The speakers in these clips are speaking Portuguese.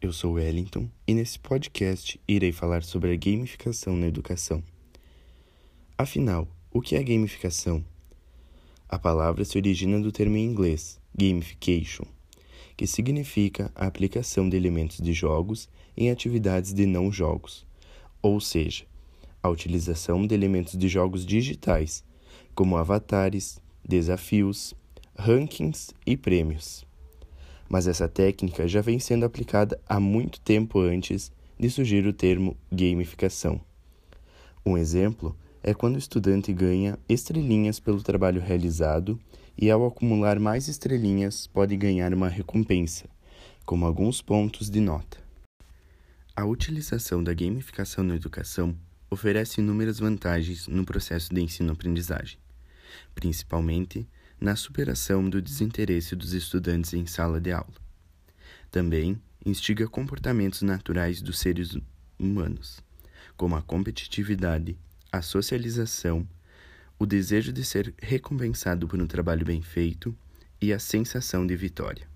Eu sou Wellington e nesse podcast irei falar sobre a gamificação na educação. Afinal, o que é gamificação? A palavra se origina do termo em inglês gamification, que significa a aplicação de elementos de jogos em atividades de não jogos, ou seja, a utilização de elementos de jogos digitais, como avatares, desafios, rankings e prêmios mas essa técnica já vem sendo aplicada há muito tempo antes de surgir o termo gamificação. Um exemplo é quando o estudante ganha estrelinhas pelo trabalho realizado e, ao acumular mais estrelinhas, pode ganhar uma recompensa, como alguns pontos de nota. A utilização da gamificação na educação oferece inúmeras vantagens no processo de ensino-aprendizagem, principalmente na superação do desinteresse dos estudantes em sala de aula. Também instiga comportamentos naturais dos seres humanos, como a competitividade, a socialização, o desejo de ser recompensado por um trabalho bem feito e a sensação de vitória.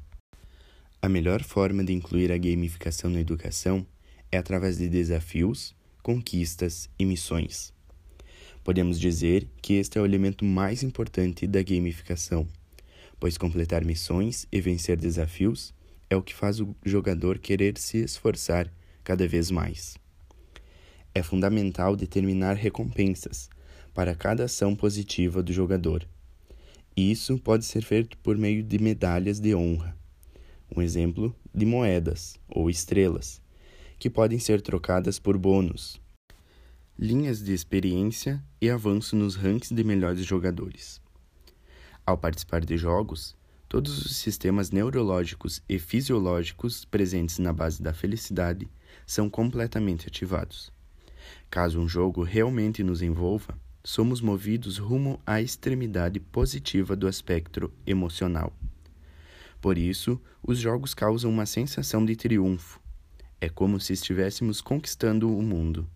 A melhor forma de incluir a gamificação na educação é através de desafios, conquistas e missões. Podemos dizer que este é o elemento mais importante da gamificação, pois completar missões e vencer desafios é o que faz o jogador querer se esforçar cada vez mais. É fundamental determinar recompensas para cada ação positiva do jogador. Isso pode ser feito por meio de medalhas de honra, um exemplo de moedas ou estrelas, que podem ser trocadas por bônus, linhas de experiência e avanço nos rankings de melhores jogadores. Ao participar de jogos, todos os sistemas neurológicos e fisiológicos presentes na base da felicidade são completamente ativados. Caso um jogo realmente nos envolva, somos movidos rumo à extremidade positiva do espectro emocional. Por isso, os jogos causam uma sensação de triunfo. É como se estivéssemos conquistando o mundo.